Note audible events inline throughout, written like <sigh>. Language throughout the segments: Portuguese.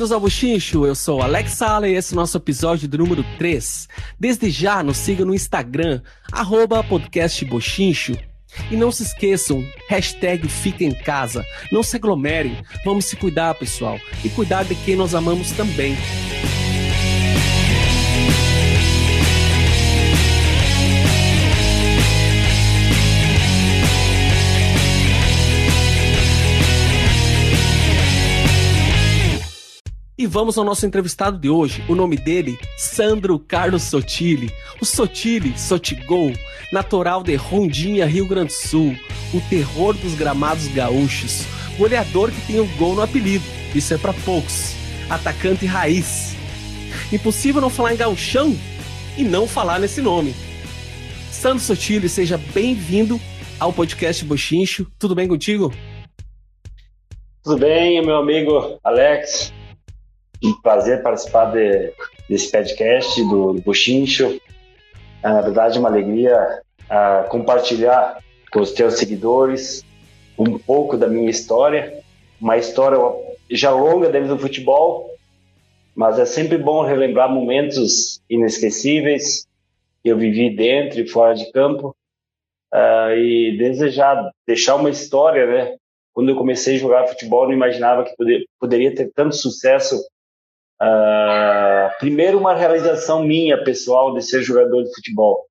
Bem-vindos ao Buchincho, eu sou Alex Sala e esse é o nosso episódio do número 3. Desde já, nos siga no Instagram, arroba. E não se esqueçam, hashtag fica em casa. Não se aglomerem, vamos se cuidar, pessoal. E cuidar de quem nós amamos também. E vamos ao nosso entrevistado de hoje. O nome dele, Sandro Carlos Sotile. O Sotile, Sotigol, natural de Rondinha, Rio Grande do Sul. O terror dos gramados gaúchos. O olhador que tem o um gol no apelido. Isso é para poucos. Atacante raiz. Impossível não falar em gauchão e não falar nesse nome. Sandro Sotile, seja bem-vindo ao podcast Bochincho. Tudo bem contigo? Tudo bem, meu amigo Alex. Um prazer participar de, desse podcast do, do. Ah, na verdade, é uma alegria uh, compartilhar com os teus seguidores um pouco da minha história. Uma história já longa dentro do futebol, mas é sempre bom relembrar momentos inesquecíveis que eu vivi dentro e fora de campo. Uh, e desejar deixar uma história, né? Quando eu comecei a jogar futebol, não imaginava que poder, poderia ter tanto sucesso Uh, primeiro, uma realização minha pessoal de ser jogador de futebol.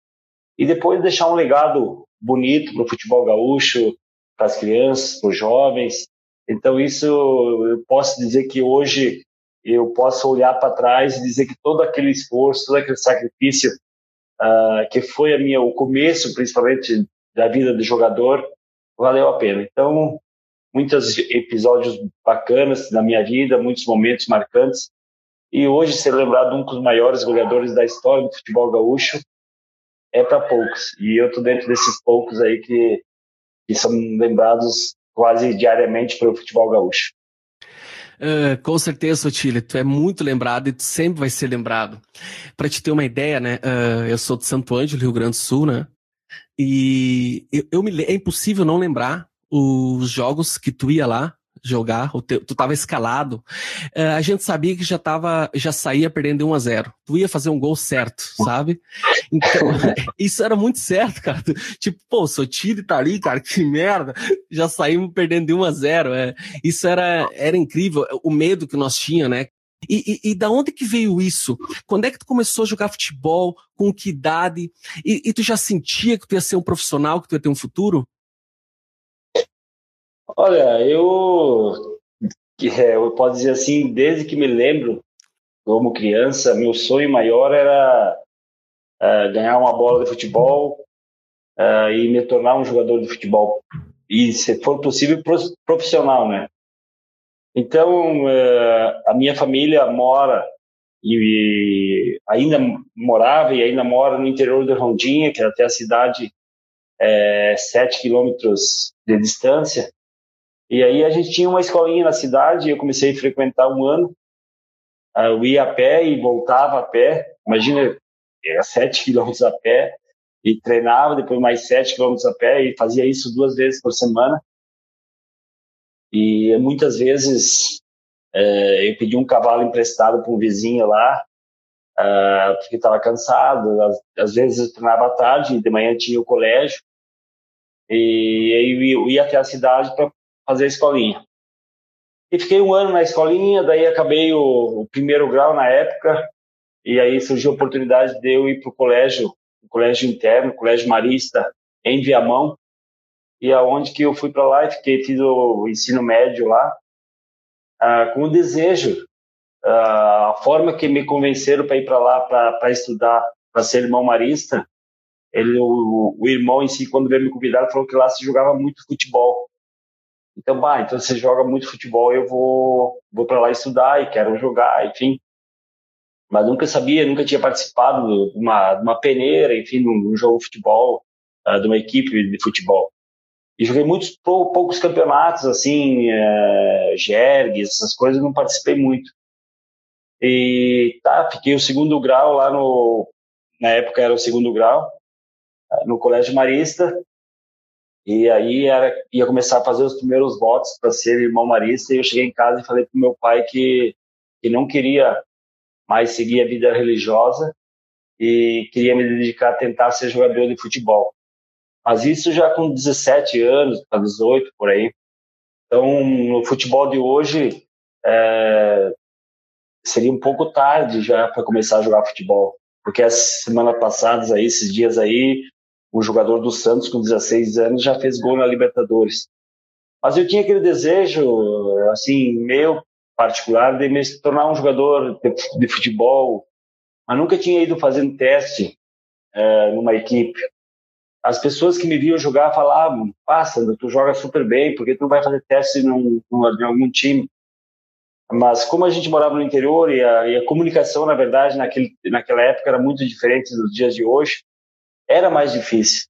E depois deixar um legado bonito para o futebol gaúcho, para as crianças, para os jovens. Então, isso eu posso dizer que hoje eu posso olhar para trás e dizer que todo aquele esforço, todo aquele sacrifício, uh, que foi a minha, o começo, principalmente, da vida de jogador, valeu a pena. Então, muitos episódios bacanas na minha vida, muitos momentos marcantes, e hoje ser lembrado um dos maiores goleadores da história do futebol gaúcho é para poucos. E eu tô dentro desses poucos aí que, que são lembrados quase diariamente pelo futebol gaúcho. Uh, com certeza, Otília, tu é muito lembrado e tu sempre vai ser lembrado. Para te ter uma ideia, né? Uh, eu sou de Santo Ângelo, Rio Grande do Sul, né? E eu, eu me, é impossível não lembrar os jogos que tu ia lá jogar, tu tava escalado, uh, a gente sabia que já tava, já saía perdendo 1 a 0 Tu ia fazer um gol certo, sabe? Então, <laughs> isso era muito certo, cara. Tipo, pô, Sotile tá ali, cara, que merda. Já saímos perdendo de 1 a 0 é, Isso era, era incrível, o medo que nós tinha, né? E, e, e, da onde que veio isso? Quando é que tu começou a jogar futebol? Com que idade? E, e tu já sentia que tu ia ser um profissional, que tu ia ter um futuro? Olha, eu, é, eu posso dizer assim, desde que me lembro, como criança, meu sonho maior era uh, ganhar uma bola de futebol uh, e me tornar um jogador de futebol. E, se for possível, profissional, né? Então, uh, a minha família mora e, e, ainda morava e ainda mora no interior de Rondinha, que é até a cidade é, sete quilômetros de distância. E aí a gente tinha uma escolinha na cidade, eu comecei a frequentar um ano. Ah, eu ia a pé e voltava a pé. Imagina, era sete <laughs> quilômetros a pé e treinava depois mais sete quilômetros a pé e fazia isso duas vezes por semana. E muitas vezes é, eu pedi um cavalo emprestado para um vizinho lá, uh, porque estava cansado. Às, às, vezes eu treinava à tarde, de manhã tinha o colégio. E aí eu ia até a cidade para fazer a escolinha. E fiquei um ano na escolinha, daí acabei o, o primeiro grau na época, e aí surgiu a oportunidade de eu ir para o colégio, o colégio interno, o colégio marista, em Viamão, e aonde que eu fui para lá e fiquei, fiz o ensino médio lá, ah, com o desejo, ah, a forma que me convenceram para ir para lá para estudar, para ser irmão marista, ele, o, o, irmão em si, quando veio me convidar, falou que lá se jogava muito futebol. Então, bah, então você joga muito futebol, eu vou, vou para lá estudar e quero jogar, enfim. Mas nunca sabia, nunca tinha participado de uma, de uma peneira, enfim, num, jogo de futebol, uh, de uma equipe de futebol. E joguei muitos poucos campeonatos, assim, uh, jergues, essas coisas, não participei muito. E tá, fiquei o segundo grau lá no. Na época era o segundo grau, no Colégio Marista, e aí era, ia começar a fazer os primeiros votos para ser irmão marista. E eu cheguei em casa e falei pro meu pai que que não queria mais seguir a vida religiosa e queria me dedicar a tentar ser jogador de futebol. Mas isso já com 17 anos, para 18 por aí. Então, no futebol de hoje, é, seria um pouco tarde já para começar a jogar futebol, porque as semanas passadas aí, esses dias aí, o jogador do Santos com 16 anos já fez gol na Libertadores. Mas eu tinha aquele desejo, assim, meu particular, de me tornar um jogador de, futebol, mas nunca tinha ido fazendo teste é, numa equipe. As pessoas que me viam jogar falavam: passa, tu joga super bem, porque tu não vai fazer teste num, num, em algum time? Mas como a gente morava no interior e a, e a comunicação, na verdade, naquele, naquela época era muito diferente dos dias de hoje, era mais difícil.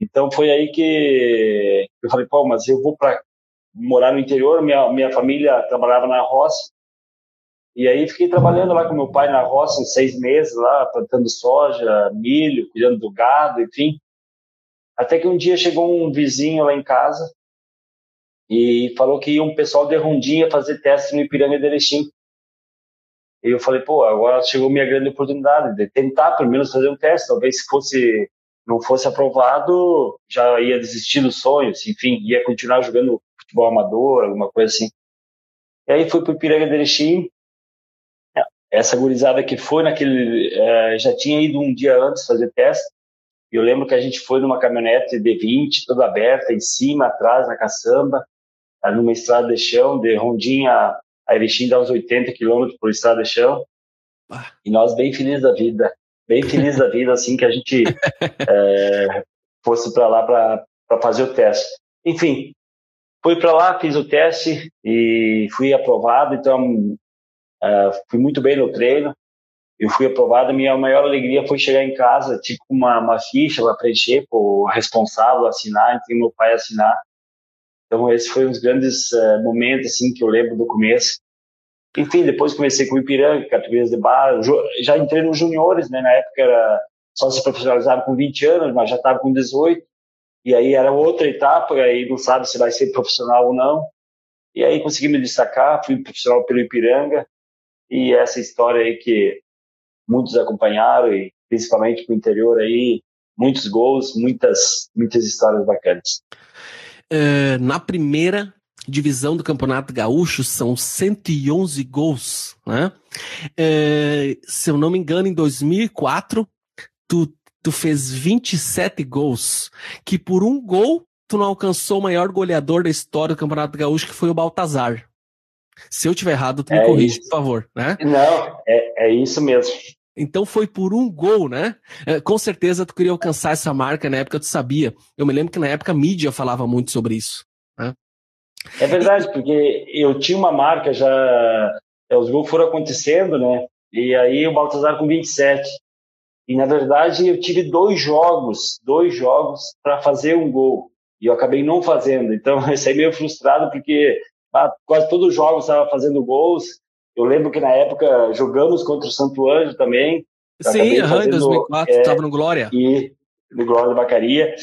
Então foi aí que eu falei, pô, mas eu vou para morar no interior, minha, minha família trabalhava na roça, e aí fiquei trabalhando lá com meu pai na roça uns seis meses lá, plantando soja, milho, cuidando do gado, enfim. Até que um dia chegou um vizinho lá em casa e falou que ia um pessoal de Rondinha fazer teste no Ipiranga de Erechim. E eu falei, pô, agora chegou minha grande oportunidade de tentar pelo menos fazer um teste. Talvez se fosse não fosse aprovado, já ia desistir dos sonhos, enfim, ia continuar jogando futebol amador, alguma coisa assim. E aí fui para o Ipiranga de Erechim. Essa gurizada que foi naquele, é, já tinha ido um dia antes fazer teste. E eu lembro que a gente foi numa caminhonete D20, toda aberta, em cima, atrás, na caçamba numa estrada de chão, de Rondinha a Erechim dá uns 80 quilômetros por estrada de chão. E nós bem felizes da vida, bem felizes da vida, assim, que a gente <laughs> é, fosse para lá para fazer o teste. Enfim, fui para lá, fiz o teste e fui aprovado, então é, fui muito bem no treino. Eu fui aprovado, minha maior alegria foi chegar em casa, tipo uma, uma ficha para preencher, o responsável assinar, então meu pai assinar. Então esse foi um dos grandes uh, momentos assim que eu lembro do começo. Enfim, depois comecei com o Ipiranga, categorias de bar, já entrei nos juniores, né? Na época era só se profissionalizava com 20 anos, mas já estava com 18. E aí era outra etapa, aí não sabe se vai ser profissional ou não. E aí consegui me destacar, fui profissional pelo Ipiranga. E essa história aí que muitos acompanharam e principalmente para o interior aí, muitos gols, muitas muitas histórias bacanas. Uh, na primeira divisão do Campeonato Gaúcho são 111 gols, né? Uh, se eu não me engano, em 2004, tu, tu fez 27 gols, que por um gol tu não alcançou o maior goleador da história do Campeonato Gaúcho, que foi o Baltazar. Se eu tiver errado, tu me é corrige, isso. por favor, né? Não, é, é isso mesmo. Então foi por um gol, né? É, com certeza tu queria alcançar essa marca na época, tu sabia. Eu me lembro que na época a mídia falava muito sobre isso. Né? É verdade, porque eu tinha uma marca já. É, os gols foram acontecendo, né? E aí o Baltazar com 27. E na verdade eu tive dois jogos, dois jogos para fazer um gol. E eu acabei não fazendo. Então <laughs> eu saí meio frustrado porque ah, quase todos os jogos estava fazendo gols eu lembro que na época jogamos contra o Santo Anjo também. Sim, em 2004, estava é, no Glória. E, no Glória da Bacaria.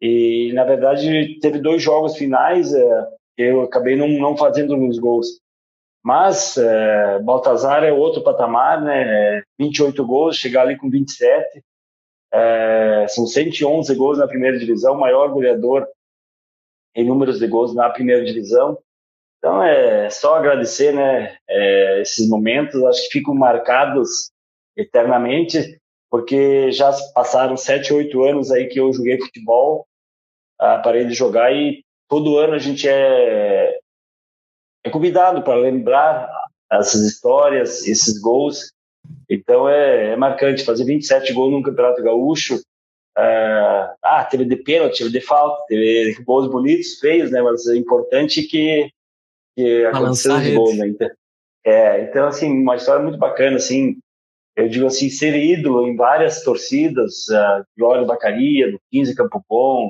E, na verdade, teve dois jogos finais é, eu acabei não, não fazendo nos gols. Mas é, Baltazar é outro patamar, né? 28 gols, chegar ali com 27. É, são 111 gols na primeira divisão, maior goleador em números de gols na primeira divisão. Então é só agradecer, né, é, esses momentos, acho que ficam marcados eternamente, porque já passaram sete, oito anos aí que eu joguei futebol, ah, parei de jogar e todo ano a gente é, é convidado para lembrar essas histórias, esses gols. Então é, é, marcante fazer 27 gols num campeonato gaúcho. ah, ah teve de pênalti, teve de falta, teve gols bonitos, feios, né? Mas é importante que que aconteceu os gols, né? Então, é, então, assim, uma história muito bacana, assim, eu digo assim, ser ídolo em várias torcidas, uh, Glória Bacaria, do 15 Campo Bom,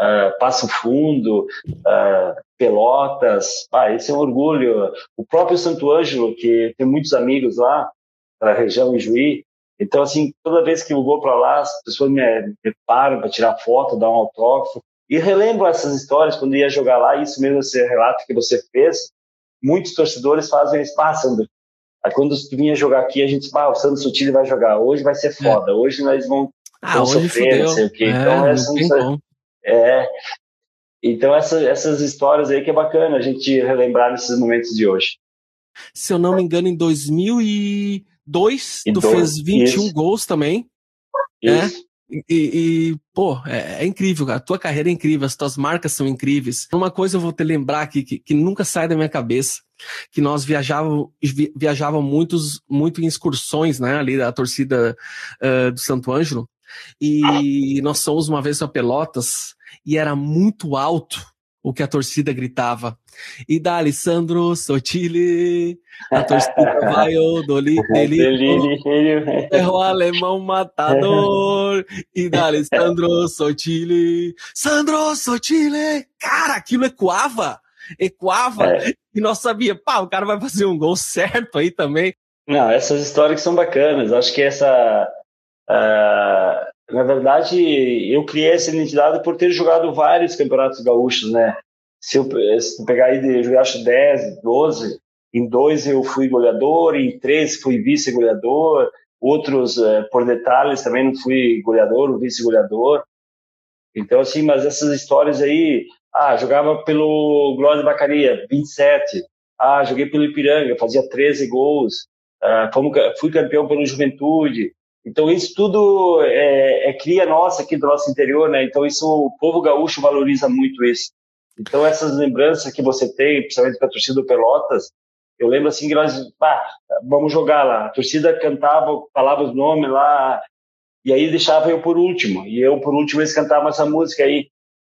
uh, Passo Fundo, uh, Pelotas, ah, esse é um orgulho. O próprio Santo Ângelo, que tem muitos amigos lá, na região em Juí, então, assim, toda vez que eu vou para lá, as pessoas me, me param para tirar foto, dar um autógrafo, e relembro essas histórias quando ia jogar lá, isso mesmo esse relato que você fez, muitos torcedores fazem, eles passam, Aí quando tu vinha jogar aqui, a gente, ah, o Santos Sotile vai jogar, hoje vai ser é. foda, é. hoje nós vamos, ah, vamos hoje sofrer, não sei o quê. É, então, essa, é, então essa, essas histórias aí que é bacana a gente relembrar nesses momentos de hoje. Se eu não me engano, em 2002, e tu dois, fez 21 isso. gols também. Isso. É? E, e, pô, é, é, incrível, a tua carreira é incrível, as tuas marcas são incríveis. Uma coisa eu vou te lembrar aqui, que, que nunca sai da minha cabeça, que nós viajávamos, viajavam muitos, muito em excursões, né, ali da torcida uh, do Santo Ângelo, e nós somos uma vez a Pelotas, e era muito alto o que a torcida gritava. E da Alessandro Sotile, a torcida <laughs> vai o Doli, <laughs> é o alemão matador. E da Alessandro <laughs> Sotile, Sandro Sotile, cara, aquilo ecoava, ecoava, é. e nós sabia, pá, o cara vai fazer um gol certo aí também. Não, essas histórias são bacanas, acho que essa... Uh na verdade, eu criei essa identidade por ter jogado vários campeonatos gaúchos, né? Se eu, se eu pegar aí, eu acho 10, 12, em dois eu fui goleador, em três fui vice-goleador, outros, eh, por detalhes, também não fui goleador, vice-goleador. Então, assim, mas essas histórias aí, ah, jogava pelo Glória de Bacaria, 27. Ah, joguei pelo Ipiranga, fazia 13 gols. Ah, fomos, fui campeão pelo Juventude. Então, isso tudo é, é, cria nossa aqui do nosso interior, né? Então, isso o povo gaúcho valoriza muito isso. Então, essas lembranças que você tem, principalmente com a torcida do Pelotas, eu lembro assim que nós, pá, vamos jogar lá. A torcida cantava, falava os nomes lá, e aí deixava eu por último. E eu, por último, eles cantavam essa música aí.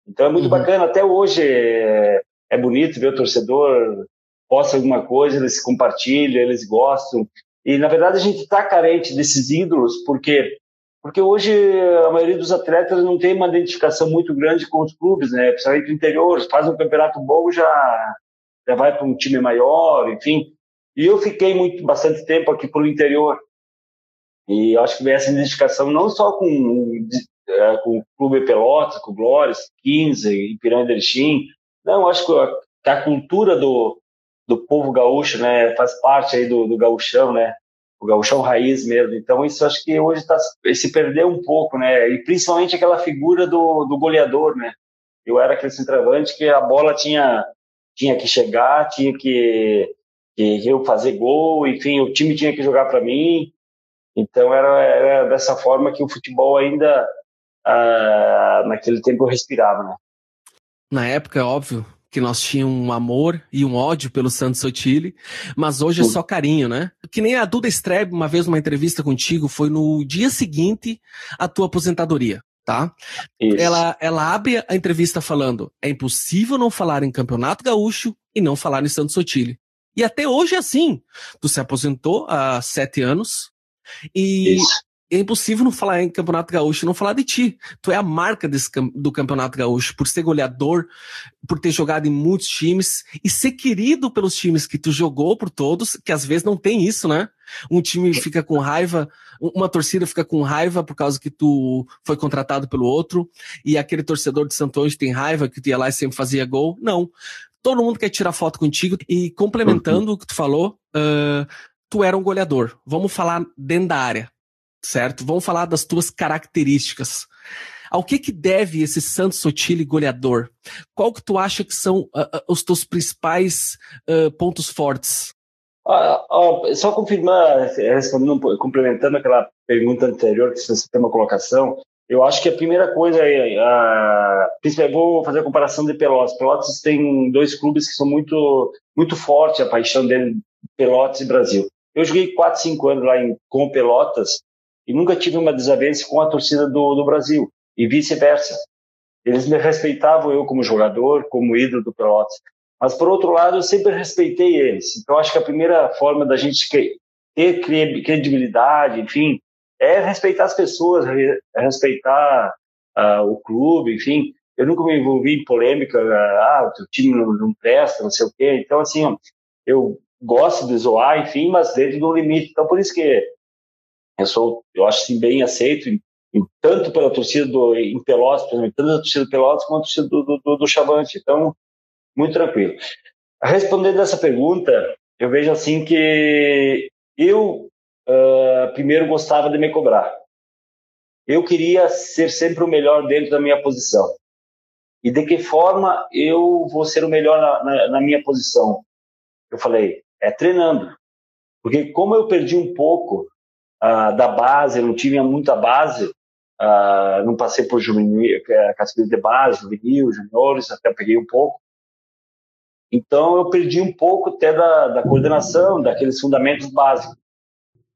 Então, é muito uhum. bacana. Até hoje é, é bonito ver o torcedor posta alguma coisa, eles compartilham, eles gostam. E, na verdade, a gente está carente desses ídolos, porque porque hoje a maioria dos atletas não tem uma identificação muito grande com os clubes, né? Principalmente do interior, faz um campeonato bom, já, já vai para um time maior, enfim. E eu fiquei muito, bastante tempo aqui pelo interior. E acho que vem essa identificação não só com, é, com o Clube Pelotas, com o Glórias, 15, Ipiranga Erechim. Não, acho que a, a cultura do, do povo gaúcho, né, faz parte aí do, do gauchão, né, o gauchão raiz mesmo. Então isso acho que hoje tá, se perdeu um pouco, né, e principalmente aquela figura do, do goleador, né. Eu era aquele centroavante que a bola tinha tinha que chegar, tinha que, que eu fazer gol, enfim, o time tinha que jogar para mim. Então era, era, dessa forma que o futebol ainda ah, naquele tempo eu respirava, né. Na época, é óbvio, que nós tínhamos um amor e um ódio pelo Santos Sotile, mas hoje é só carinho, né? Que nem a Duda Streb, uma vez numa entrevista contigo, foi no dia seguinte à tua aposentadoria, tá? Ela, ela abre a entrevista falando: é impossível não falar em Campeonato Gaúcho e não falar em Santos Sotile. E até hoje é assim. Tu se aposentou há sete anos e Isso é impossível não falar em Campeonato Gaúcho, não falar de ti. Tu é a marca desse, do Campeonato Gaúcho, por ser goleador, por ter jogado em muitos times e ser querido pelos times que tu jogou por todos, que às vezes não tem isso, né? Um time fica com raiva, uma torcida fica com raiva por causa que tu foi contratado pelo outro, e aquele torcedor de Santo Anjo tem raiva que tu ia lá e sempre fazia gol. Não. Todo mundo quer tirar foto contigo. E complementando uhum. o que tu falou, uh, tu era um goleador. Vamos falar dentro da área certo? Vamos falar das tuas características. Ao que que deve esse Santos Sotile goleador? Qual que tu acha que são uh, os teus principais uh, pontos fortes? só confirmar, complementando aquela pergunta anterior que você tem uma colocação, eu acho que a primeira coisa é, vou fazer a comparação de Pelotas. Pelotas tem dois clubes que são muito, muito fortes, a paixão dele, Pelotas e Brasil. Eu joguei 4, 5 anos lá em, com Pelotas e nunca tive uma desavença com a torcida do, do Brasil e vice-versa. Eles me respeitavam eu como jogador, como ídolo do Pelotas. Mas por outro lado, eu sempre respeitei eles. Então acho que a primeira forma da gente ter credibilidade, enfim, é respeitar as pessoas, respeitar uh, o clube, enfim. Eu nunca me envolvi em polêmica, ah, o teu time não, não presta, não sei o quê. Então, assim, eu gosto de zoar, enfim, mas dentro do limite. Então, por isso que eu sou, eu acho assim, bem aceito, em, em, tanto pela torcida do, em Pelotas, tanto a torcida do Pelotas quanto a torcida do, do, do, do Chavante. Então, muito tranquilo. Respondendo essa pergunta, eu vejo assim que eu uh, primeiro gostava de me cobrar. Eu queria ser sempre o melhor dentro da minha posição. E de que forma eu vou ser o melhor na, na, na minha posição? Eu falei, é treinando. Porque como eu perdi um pouco uh, da base, eu não tinha muita base, uh, não passei por juvenil, é, categoria de base, juvenil, juniores, até peguei um pouco. Então eu perdi um pouco até da, da coordenação, daqueles fundamentos básicos.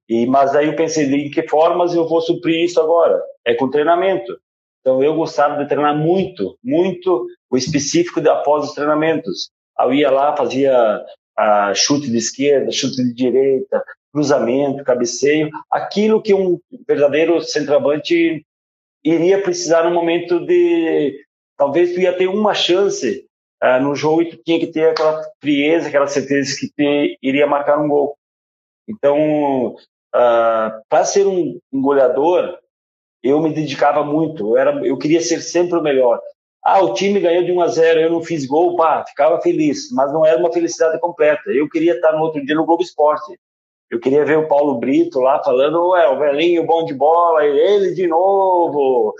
E, mas aí eu pensei, de que formas eu vou suprir isso agora? É com treinamento. Então eu gostava de treinar muito, muito o específico de, após os treinamentos. Eu ia lá, fazia uh, chute de esquerda, chute de direita, cruzamento, cabeceio, aquilo que um verdadeiro centroavante iria precisar no momento de talvez tu ia ter uma chance uh, no jogo e tu tinha que ter aquela frieza, aquela certeza que tu iria marcar um gol. Então, uh, para ser um, um goleador, eu me dedicava muito, eu, era, eu queria ser sempre o melhor. Ah, o time ganhou de 1 a 0, eu não fiz gol, pá, ficava feliz, mas não era uma felicidade completa. Eu queria estar no outro dia no Globo Esporte. Eu queria ver o Paulo Brito lá falando, ué, o velhinho bom de bola, ele de novo.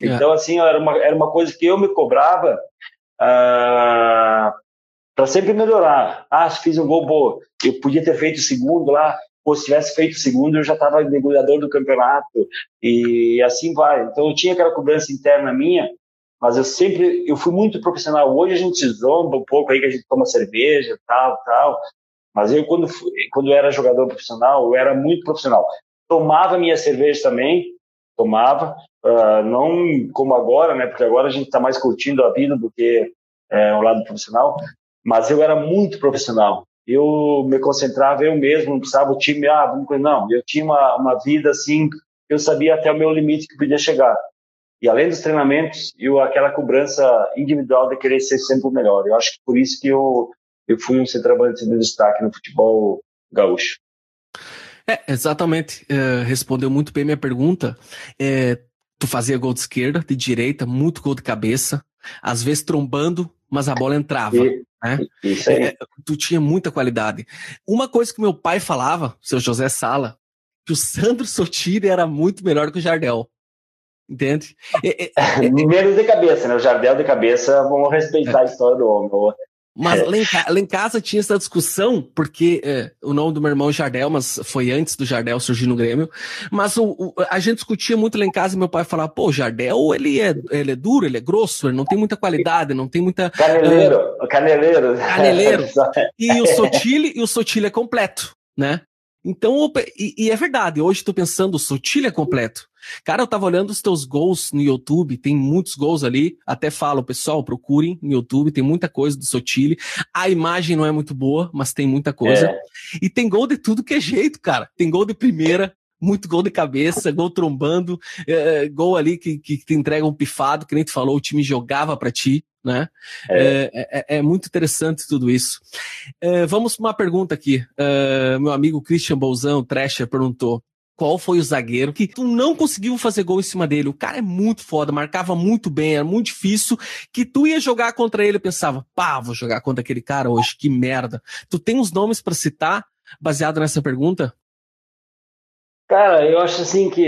É. Então, assim, era uma, era uma coisa que eu me cobrava ah, para sempre melhorar. Ah, se fiz um gol, bom, eu podia ter feito o segundo lá, ou se tivesse feito o segundo, eu já estava mergulhador do campeonato, e assim vai. Então, eu tinha aquela cobrança interna minha, mas eu sempre, eu fui muito profissional. Hoje a gente zomba um pouco aí que a gente toma cerveja, tal, tal, mas eu, quando, quando era jogador profissional, eu era muito profissional. Tomava minha cerveja também, tomava, uh, não como agora, né? Porque agora a gente está mais curtindo a vida do que é, o lado profissional. Mas eu era muito profissional. Eu me concentrava eu mesmo, não precisava o time, ah, não. Eu tinha uma, uma vida assim, eu sabia até o meu limite que podia chegar. E além dos treinamentos, eu aquela cobrança individual de querer ser sempre o melhor. Eu acho que por isso que eu eu fui um centroavante de destaque no futebol gaúcho. É, exatamente. É, respondeu muito bem minha pergunta. É, tu fazia gol de esquerda, de direita, muito gol de cabeça, às vezes trombando, mas a bola entrava. E, né? Isso aí. É, tu tinha muita qualidade. Uma coisa que meu pai falava, seu José Sala, que o Sandro Sotiri era muito melhor que o Jardel. Entende? <laughs> É, é, Menos de cabeça, né? O Jardel de cabeça, vamos respeitar a história do homem. Mas lá em, lá em, casa tinha essa discussão, porque é, o nome do meu irmão é Jardel, mas foi antes do Jardel surgir no Grêmio. Mas o, o, a gente discutia muito lá em casa e meu pai falava, pô, o Jardel, ele é, ele é duro, ele é grosso, ele não tem muita qualidade, não tem muita... Caneleiro, uh, caneleiro. Caneleiro. <laughs> e o Sotile, e o Sotile é completo, né? Então, e, e, é verdade, hoje tô pensando, o Sotile é completo. Cara, eu tava olhando os teus gols no YouTube, tem muitos gols ali. Até falo, pessoal, procurem no YouTube, tem muita coisa do Sotile. A imagem não é muito boa, mas tem muita coisa. É. E tem gol de tudo que é jeito, cara. Tem gol de primeira, muito gol de cabeça, gol trombando, é, gol ali que, que te entrega um pifado, que nem tu falou, o time jogava para ti, né? É. É, é. é. muito interessante tudo isso. É, vamos para uma pergunta aqui. É, meu amigo Christian Bolzão, Thrasher, perguntou: qual foi o zagueiro que tu não conseguiu fazer gol em cima dele. O cara é muito foda, marcava muito bem, era muito difícil, que tu ia jogar contra ele e pensava, pá, vou jogar contra aquele cara hoje, que merda. Tu tem uns nomes para citar baseado nessa pergunta? Cara, eu acho assim que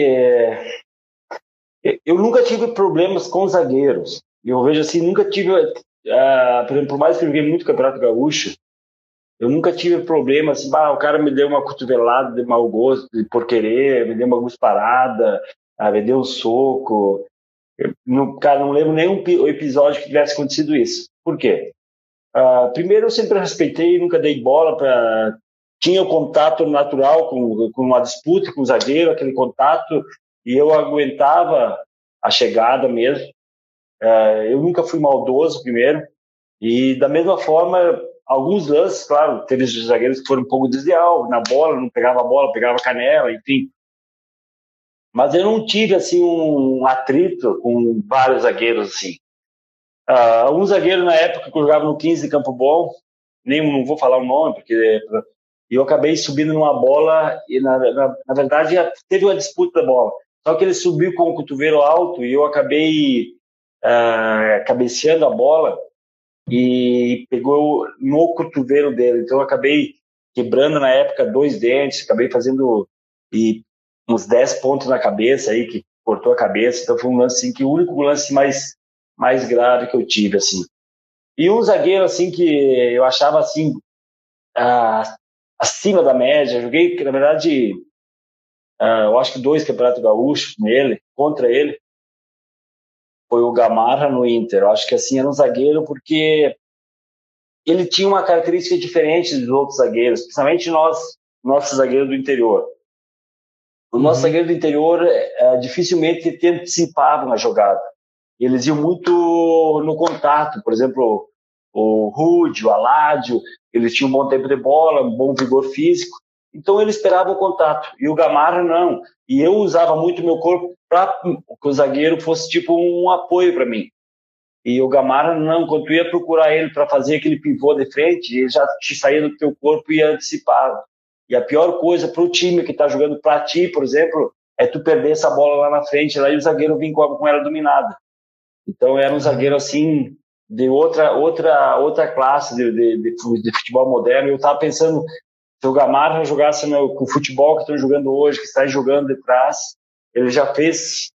eu nunca tive problemas com zagueiros. Eu vejo assim, nunca tive, uh, por exemplo, por mais que eu joguei muito Campeonato Gaúcho, eu nunca tive problema assim, ah, o cara me deu uma cotovelada de mau gosto, de por querer, me deu uma gusparada, ah, me deu um soco. Eu, não, cara, não lembro nenhum episódio que tivesse acontecido isso. Por quê? Ah, primeiro, eu sempre respeitei, nunca dei bola para. Tinha o contato natural com, com uma disputa com o zagueiro, aquele contato, e eu aguentava a chegada mesmo. Ah, eu nunca fui maldoso, primeiro. E da mesma forma, alguns lances, claro, teve zagueiros que foram um pouco desleal na bola, não pegava a bola, pegava a canela, enfim. Mas eu não tive assim um atrito com vários zagueiros assim. Uh, um zagueiro na época que eu jogava no 15 de Campo Bom, nem não vou falar o nome porque eu acabei subindo numa bola e na, na, na verdade teve uma disputa da bola. Só que ele subiu com o cotovelo alto e eu acabei uh, cabeceando a bola e pegou no cotovelo dele. Então eu acabei quebrando na época dois dentes, acabei fazendo e uns 10 pontos na cabeça aí, que cortou a cabeça. Então foi um lance assim, que o único lance mais, mais grave que eu tive, assim. E um zagueiro, assim, que eu achava, assim, ah, acima da média. Joguei, na verdade, ah, eu acho que dois campeonatos gaúchos nele, contra ele. Foi o Gamarra no Inter. Eu acho que, assim, era um zagueiro porque ele tinha uma característica diferente dos outros zagueiros, principalmente nós, nossos zagueiros do interior. O nosso uhum. zagueiro do interior é, dificilmente te antecipavam na jogada. Eles iam muito no contato. Por exemplo, o Rude, o Aládio, eles tinham um bom tempo de bola, um bom vigor físico. Então ele esperava o contato. E o Gamarra não. E eu usava muito meu corpo para que o zagueiro fosse tipo um apoio para mim. E o Gamarra não. Quando tu ia procurar ele para fazer aquele pivô de frente, ele já te saía do teu corpo e antecipava. E a pior coisa para o time que está jogando para ti, por exemplo, é tu perder essa bola lá na frente, lá e o zagueiro vir com, com ela dominada. Então era um zagueiro assim de outra outra outra classe de, de, de futebol moderno. Eu estava pensando se o Gamarra jogasse no, com o futebol que estão jogando hoje, que está jogando de trás, ele já fez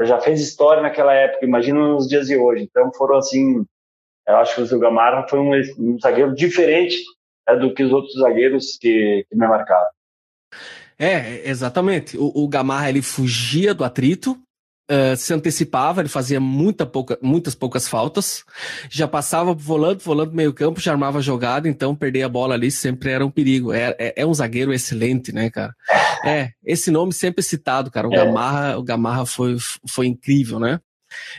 já fez história naquela época. Imagina nos dias de hoje. Então foram assim, eu acho que o Gamarra foi um, um zagueiro diferente é, do que os outros zagueiros que, que me marcaram. É, exatamente. O, o Gamarra ele fugia do atrito, uh, se antecipava, ele fazia muita pouca, muitas poucas faltas, já passava volando, volando meio campo, já armava jogada, então perder a bola ali sempre era um perigo. É, é, é um zagueiro excelente, né, cara? É, esse nome sempre citado, cara. O é. Gamarra, o Gamarra foi, foi incrível, né?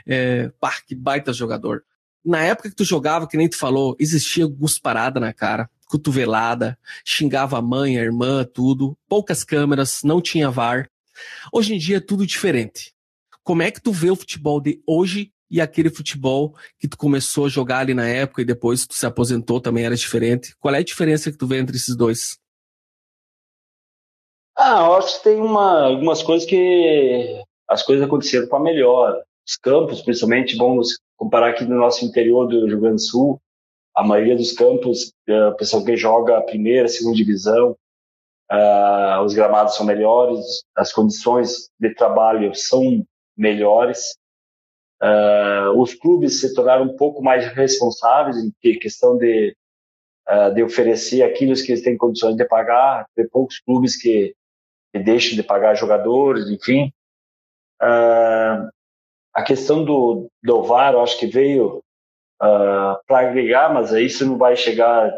É, pá, que baita jogador. Na época que tu jogava, que nem tu falou, existia parada na cara cotovelada, xingava a mãe, a irmã, tudo, poucas câmeras, não tinha VAR. Hoje em dia é tudo diferente. Como é que tu vê o futebol de hoje e aquele futebol que tu começou a jogar ali na época e depois tu se aposentou também era diferente? Qual é a diferença que tu vê entre esses dois? Ah, eu acho que tem uma, algumas coisas que as coisas aconteceram para melhor. Os campos, principalmente, vamos comparar aqui no nosso interior do Rio Grande do Sul, a maioria dos campos, uh, o pessoal que joga a primeira, segunda divisão, uh, os gramados são melhores, as condições de trabalho são melhores. Uh, os clubes se tornaram um pouco mais responsáveis em questão de, uh, de oferecer aquilo que eles têm condições de pagar. Tem poucos clubes que, que deixam de pagar jogadores, enfim. Uh, a questão do, do VAR, eu acho que veio para agregar, mas isso não vai chegar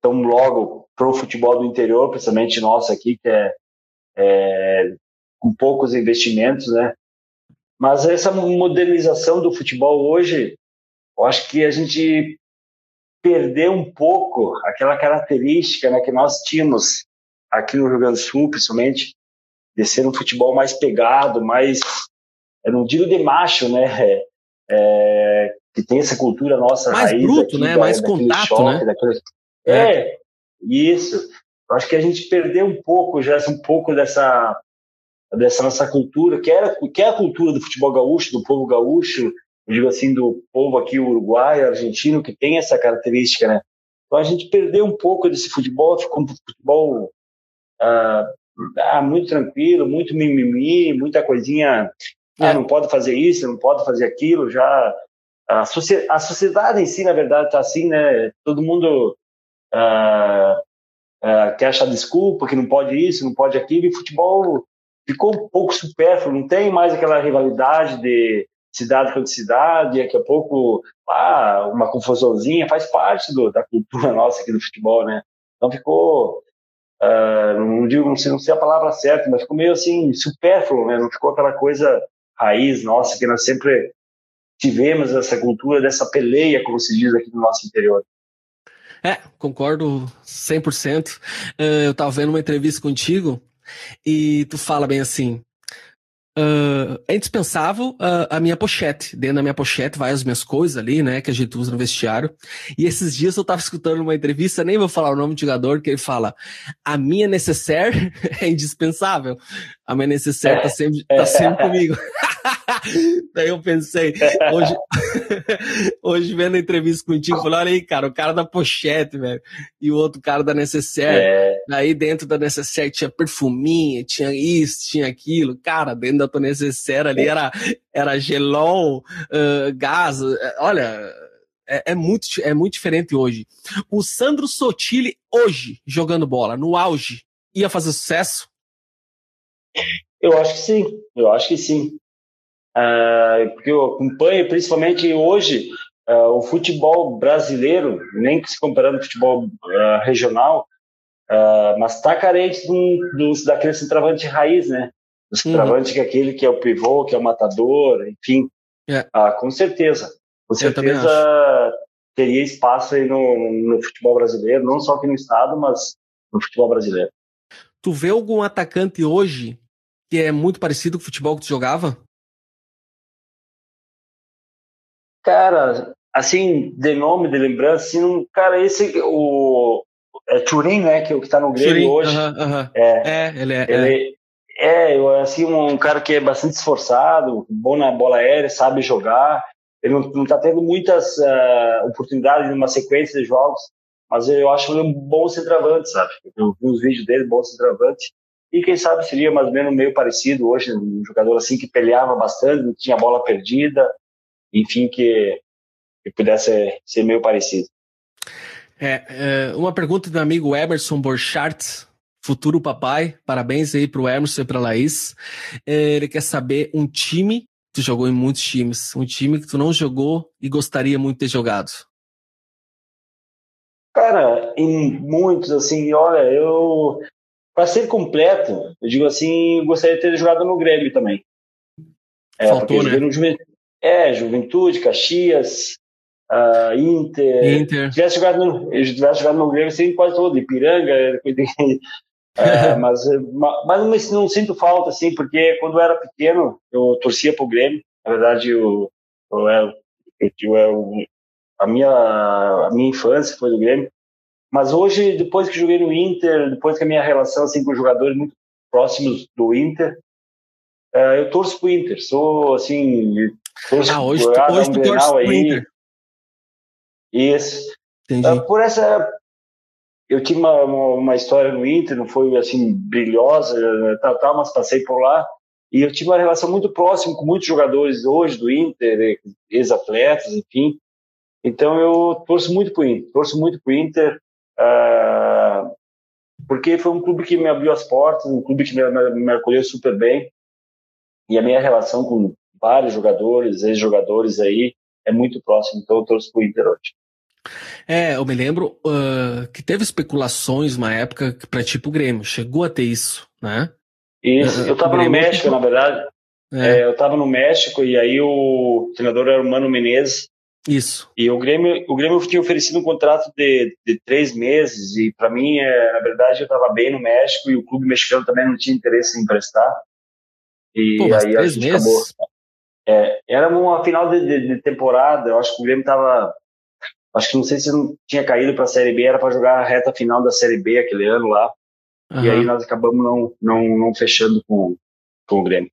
tão logo para o futebol do interior, principalmente nosso aqui, que é, é, com poucos investimentos, né? Mas essa modernização do futebol hoje, eu acho que a gente perdeu um pouco aquela característica né, que nós tínhamos aqui no Rio Grande do Sul, principalmente, de ser um futebol mais pegado, mais, eu não digo de macho, né? É, que tem essa cultura nossa mais raiz bruto, aqui, né? Da, mais contato, choque, né? Daquele... É. é, isso. Eu acho que a gente perdeu um pouco já um pouco dessa dessa nossa cultura, que era que é a cultura do futebol gaúcho, do povo gaúcho, digo assim, do povo aqui uruguaio, argentino, que tem essa característica, né? Então a gente perdeu um pouco desse futebol, ficou um futebol ah, ah, muito tranquilo, muito mimimi, muita coisinha, ah, é. não pode fazer isso, não pode fazer aquilo, já a, a sociedade em si, na verdade, está assim, né? Todo mundo uh, uh, quer achar desculpa, que não pode isso, não pode aquilo, e futebol ficou um pouco supérfluo, não tem mais aquela rivalidade de cidade contra cidade, daqui a pouco ah, uma confusãozinha, faz parte do, da cultura <laughs> nossa aqui do futebol, né? Então ficou, uh, não digo, não sei, não sei a palavra certa, mas ficou meio assim, supérfluo, né? Não ficou aquela coisa raiz nossa que nós sempre tivemos essa cultura dessa peleia, como se diz aqui no nosso interior. É, concordo 100%. Eh, eu estava vendo uma entrevista contigo e tu fala bem assim, Uh, é indispensável uh, a minha pochete. Dentro da minha pochete vai as minhas coisas ali, né, que a gente usa no vestiário. E esses dias eu tava escutando uma entrevista, nem vou falar o nome do jogador, que ele fala: a minha necessaire <laughs> é indispensável. A minha necessaire tá sempre, tá sempre comigo. <laughs> Daí eu pensei, hoje, <laughs> hoje vendo a entrevista contigo, falou, olha aí, cara, o cara da pochete, velho, e o outro cara da necessaire. É. Aí dentro da necessaire tinha perfuminha, tinha isso, tinha aquilo. Cara, dentro da tua necessaire ali era, era gelol, uh, gás. Olha, é, é, muito, é muito diferente hoje. O Sandro Sotile, hoje, jogando bola, no auge, ia fazer sucesso? Eu acho que sim, eu acho que sim. Uh, porque eu acompanho principalmente hoje uh, o futebol brasileiro, nem que se comparando com o futebol uh, regional, mas está carente do, do, daquele centroavante raiz, né? O centroavante uhum. que é aquele que é o pivô, que é o matador, enfim. Yeah. É. com certeza. Com certeza teria espaço aí no, no futebol brasileiro, não só aqui no estado, mas no futebol brasileiro. Tu vê algum atacante hoje que é muito parecido com o futebol que tu jogava? Cara, assim, de nome, de lembrança, assim, cara, esse, o é Turin, né, que é o que tá no Grêmio hoje. Uh -huh, uh -huh. É, é, ele é. Ele, é, é assim, um cara que é bastante esforçado, bom na bola aérea, sabe jogar. Ele não, não tá tendo muitas uh, oportunidades numa sequência de jogos, mas eu acho ele um bom centroavante, sabe? Eu vi os vídeos dele, bom centroavante. E quem sabe seria mais ou menos meio parecido hoje, um jogador assim que peleava bastante, não tinha bola perdida, enfim, que, que pudesse ser meio parecido. É, é, uma pergunta do amigo Emerson Borchardt, futuro papai. Parabéns aí pro Emerson e pra Laís. É, ele quer saber um time, tu jogou em muitos times, um time que tu não jogou e gostaria muito de ter jogado. Cara, em muitos, assim, olha, eu. Para ser completo, eu digo assim, gostaria de ter jogado no Grêmio também. É, Faltou, né? No é, Juventude, Caxias, uh, Inter. Inter. Se tivesse jogado no, tivesse jogado no Grêmio, seria quase todo, Ipiranga. <laughs> uh, mas, mas não, não, sinto falta, assim, porque quando eu era pequeno, eu torcia pro Grêmio. Na verdade, eu, eu, eu, eu, eu a, minha, a minha infância foi do Grêmio. Mas hoje, depois que joguei no Inter, depois que a minha relação assim, com os jogadores muito próximos do Inter, uh, eu torço pro Inter. Sou, assim, ah, hoje, hoje tu torce Inter. Isso. Uh, por essa. Eu tinha uma, uma, história no Inter, não foi assim brilhosa, tal, tal, mas passei por lá. E eu tive uma relação muito próxima com muitos jogadores hoje do Inter, ex-atletas, enfim. Então eu torço muito pro Inter, torço muito pro Inter, uh, porque foi um clube que me abriu as portas, um clube que me, me, me acolheu super bem. E a minha relação com vários jogadores, ex-jogadores aí, é muito próximo, então eu torço pro Inter hoje. É, eu me lembro uh, que teve especulações uma época para tipo o Grêmio, chegou a ter isso, né? Isso, eu tava no México, na verdade. É. É, eu tava no México e aí o treinador era o Mano Menezes. Isso. E o Grêmio, o Grêmio tinha oferecido um contrato de, de três meses e para mim, é, na verdade, eu tava bem no México e o clube mexicano também não tinha interesse em emprestar. E Pô, aí a gente meses? acabou. É, era uma final de, de, de, temporada, eu acho que o Grêmio tava. Acho que não sei se não tinha caído para a Série B, era para jogar a reta final da Série B aquele ano lá. Uhum. E aí nós acabamos não, não, não fechando com, com o Grêmio.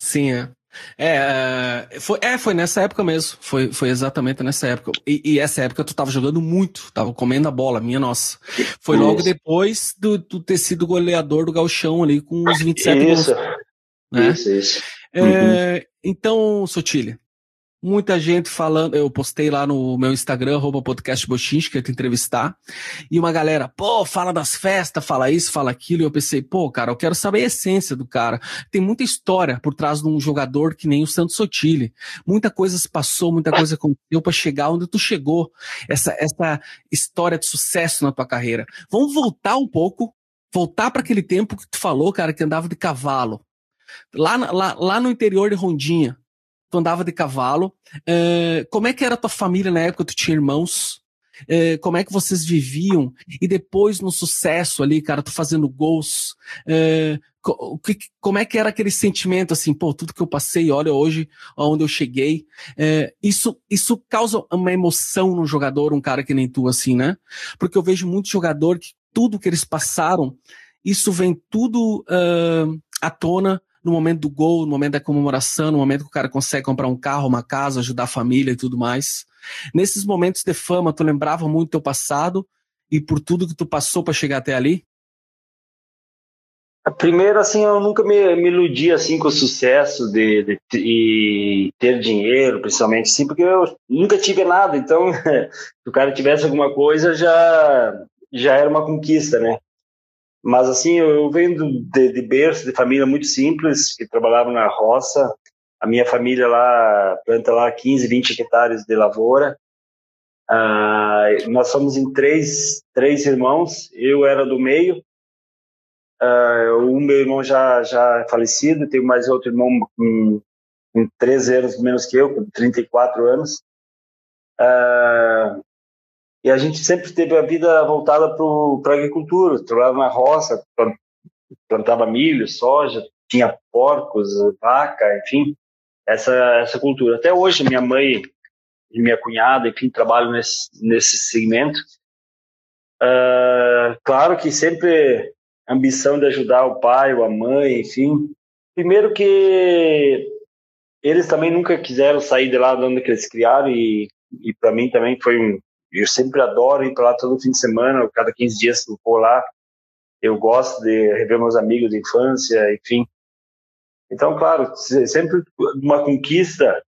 Sim, é. É, é foi, é, foi nessa época mesmo. Foi, foi exatamente nessa época. E, e, essa época tu tava jogando muito, tava comendo a bola, minha nossa. Foi logo isso. depois do, do ter sido goleador do Galchão ali com os 27 isso. gols. Né? Isso, isso. É, uhum. Então, Sotilha, muita gente falando, eu postei lá no meu Instagram, arroba podcast Bochins, que ia te entrevistar, e uma galera, pô, fala das festas, fala isso, fala aquilo, e eu pensei, pô, cara, eu quero saber a essência do cara. Tem muita história por trás de um jogador que nem o Santos Sotile. Muita coisa se passou, muita coisa aconteceu para chegar onde tu chegou. Essa, essa história de sucesso na tua carreira. Vamos voltar um pouco, voltar para aquele tempo que tu falou, cara, que andava de cavalo. Lá, lá, lá no interior de Rondinha, tu andava de cavalo. Uh, como é que era tua família na época? Tu tinha irmãos? Uh, como é que vocês viviam? E depois no sucesso ali, cara, tu fazendo gols. Uh, co que, como é que era aquele sentimento assim, pô, tudo que eu passei, olha hoje aonde eu cheguei. isso, isso causa uma emoção no jogador, um cara que nem tu, assim, né? Porque eu vejo muito jogador que tudo que eles passaram, isso vem tudo à tona no momento do gol, no momento da comemoração, no momento que o cara consegue comprar um carro, uma casa, ajudar a família e tudo mais. Nesses momentos de fama, tu lembrava muito do teu passado e por tudo que tu passou para chegar até ali? Primeiro, assim, eu nunca me, me iludi assim com o sucesso de, de, de, ter dinheiro, principalmente, sim, porque eu nunca tive nada. Então, <laughs> se o cara tivesse alguma coisa, já já era uma conquista, né? Mas assim, eu venho de, de berço, de família muito simples, que trabalhava na roça. A minha família lá planta lá 15, 20 hectares de lavoura. Ah, nós somos em três, três irmãos. Eu era do meio. Ah, meu irmão já já é falecido. Tenho mais outro irmão com, com 13 anos menos que eu, com 34 anos. Ah, e a gente sempre teve a vida voltada para a agricultura, trabalhava na roça, plantava milho, soja, tinha porcos, vaca, enfim, essa essa cultura. Até hoje minha mãe e minha cunhada, enfim, trabalham nesse nesse segmento. Uh, claro que sempre a ambição de ajudar o pai ou a mãe, enfim. Primeiro que eles também nunca quiseram sair de lá de onde eles criaram e, e para mim também foi um eu sempre adoro ir para lá todo fim de semana, cada 15 dias eu vou lá. Eu gosto de rever meus amigos de infância, enfim. Então, claro, sempre uma conquista,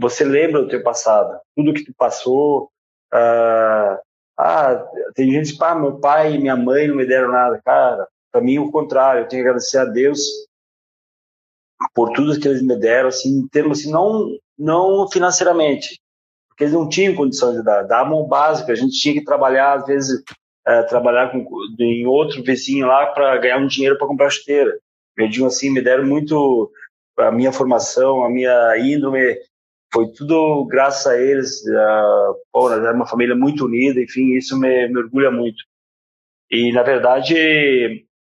você lembra do teu passado, tudo que tu passou. Uh, ah, tem gente que, ah, meu pai e minha mãe não me deram nada. Cara, para mim, o contrário, eu tenho que agradecer a Deus por tudo que eles me deram, assim, em termos, assim, não, não financeiramente, porque eles não tinham condição de dar. Davam o básico, a gente tinha que trabalhar, às vezes, é, trabalhar com, em outro vizinho lá para ganhar um dinheiro para comprar chuteira. Mediam assim, me deram muito a minha formação, a minha índole, foi tudo graças a eles. Uh, pô, era uma família muito unida, enfim, isso me, me orgulha muito. E, na verdade,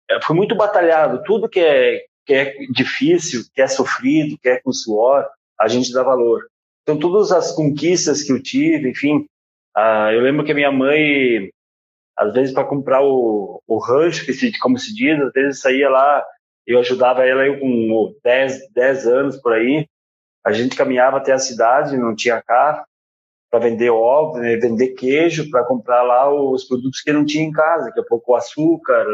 é, foi muito batalhado. Tudo que é, que é difícil, que é sofrido, que é com suor, a gente dá valor. Então, todas as conquistas que eu tive, enfim, uh, eu lembro que a minha mãe, às vezes, para comprar o, o rancho, que se, como se diz, às vezes saía lá, eu ajudava ela eu com 10, 10 anos por aí, a gente caminhava até a cidade, não tinha carro, para vender ovos, né, vender queijo, para comprar lá os produtos que não tinha em casa, daqui a pouco açúcar,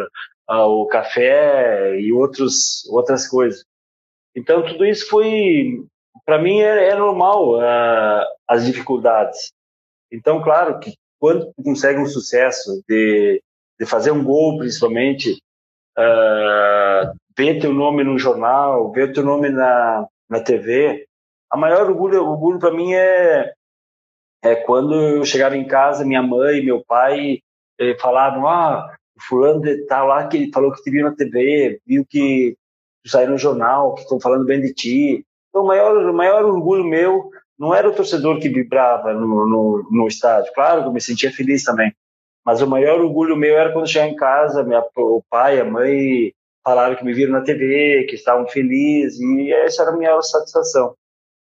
uh, o café e outros, outras coisas. Então, tudo isso foi para mim é, é normal uh, as dificuldades. Então, claro que quando tu consegue um sucesso de, de fazer um gol, principalmente, uh, ver teu nome no jornal, ver teu nome na, na TV, a maior orgulho, orgulho para mim é é quando eu chegava em casa, minha mãe meu pai eh, falavam, ah, o fulano tá lá que ele falou que te viu na TV, viu que tu saiu no jornal, que estão falando bem de ti. Então, o maior, o maior orgulho meu não era o torcedor que vibrava no, no, no estádio. Claro que eu me sentia feliz também. Mas o maior orgulho meu era quando chegar em casa, minha, o pai, a mãe falaram que me viram na TV, que estavam felizes, e essa era a minha satisfação.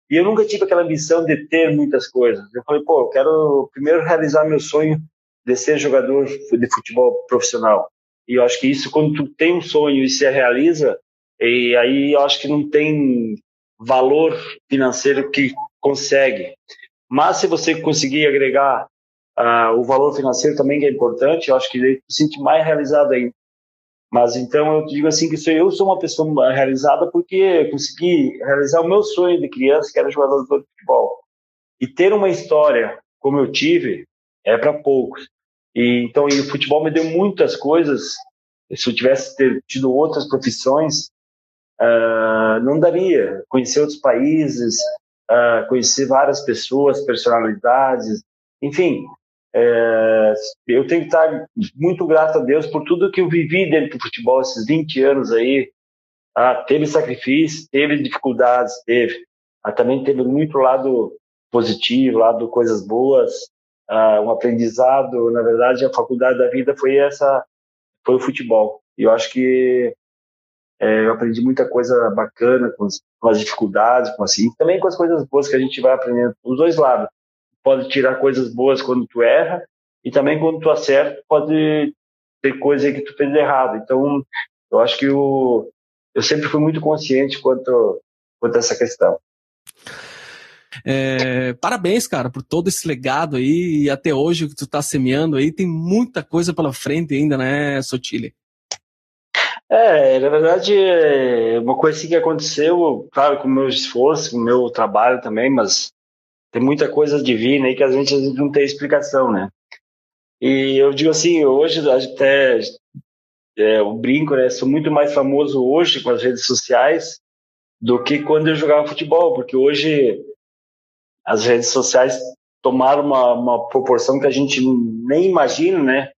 E eu nunca tive aquela ambição de ter muitas coisas. Eu falei, pô, eu quero primeiro realizar meu sonho de ser jogador de futebol profissional. E eu acho que isso, quando tu tem um sonho e se realiza, e aí eu acho que não tem valor financeiro que consegue. Mas se você conseguir agregar uh, o valor financeiro também que é importante, eu acho que ele se sente mais realizado ainda. Mas então eu digo assim que eu sou uma pessoa realizada porque consegui realizar o meu sonho de criança, que era jogador de futebol. E ter uma história como eu tive é para poucos. E então e o futebol me deu muitas coisas. Se eu tivesse tido outras profissões, uh, não daria. Conhecer outros países, uh, conhecer várias pessoas, personalidades, enfim. Uh, eu tenho que estar muito grato a Deus por tudo que eu vivi dentro do futebol esses 20 anos aí. Ah, teve sacrifício, teve dificuldades, teve. Ah, também teve muito lado positivo, lado coisas boas, ah, um aprendizado. Na verdade, a faculdade da vida foi essa, foi o futebol. E eu acho que é, eu aprendi muita coisa bacana com as, com as dificuldades, com assim, também com as coisas boas que a gente vai aprendendo os dois lados. Pode tirar coisas boas quando tu erra e também quando tu acerta pode ter coisa que tu fez errado. Então, eu acho que o eu sempre fui muito consciente quanto, quanto a essa questão. É, parabéns, cara, por todo esse legado aí e até hoje que tu tá semeando aí, tem muita coisa pela frente ainda, né, Sotile? É, na verdade, é uma coisa assim que aconteceu, claro, com o meu esforço, com o meu trabalho também, mas tem muita coisa divina aí que a gente, a gente não tem explicação, né? E eu digo assim, hoje até é, o brinco, né? Sou muito mais famoso hoje com as redes sociais do que quando eu jogava futebol, porque hoje as redes sociais tomaram uma, uma proporção que a gente nem imagina, né?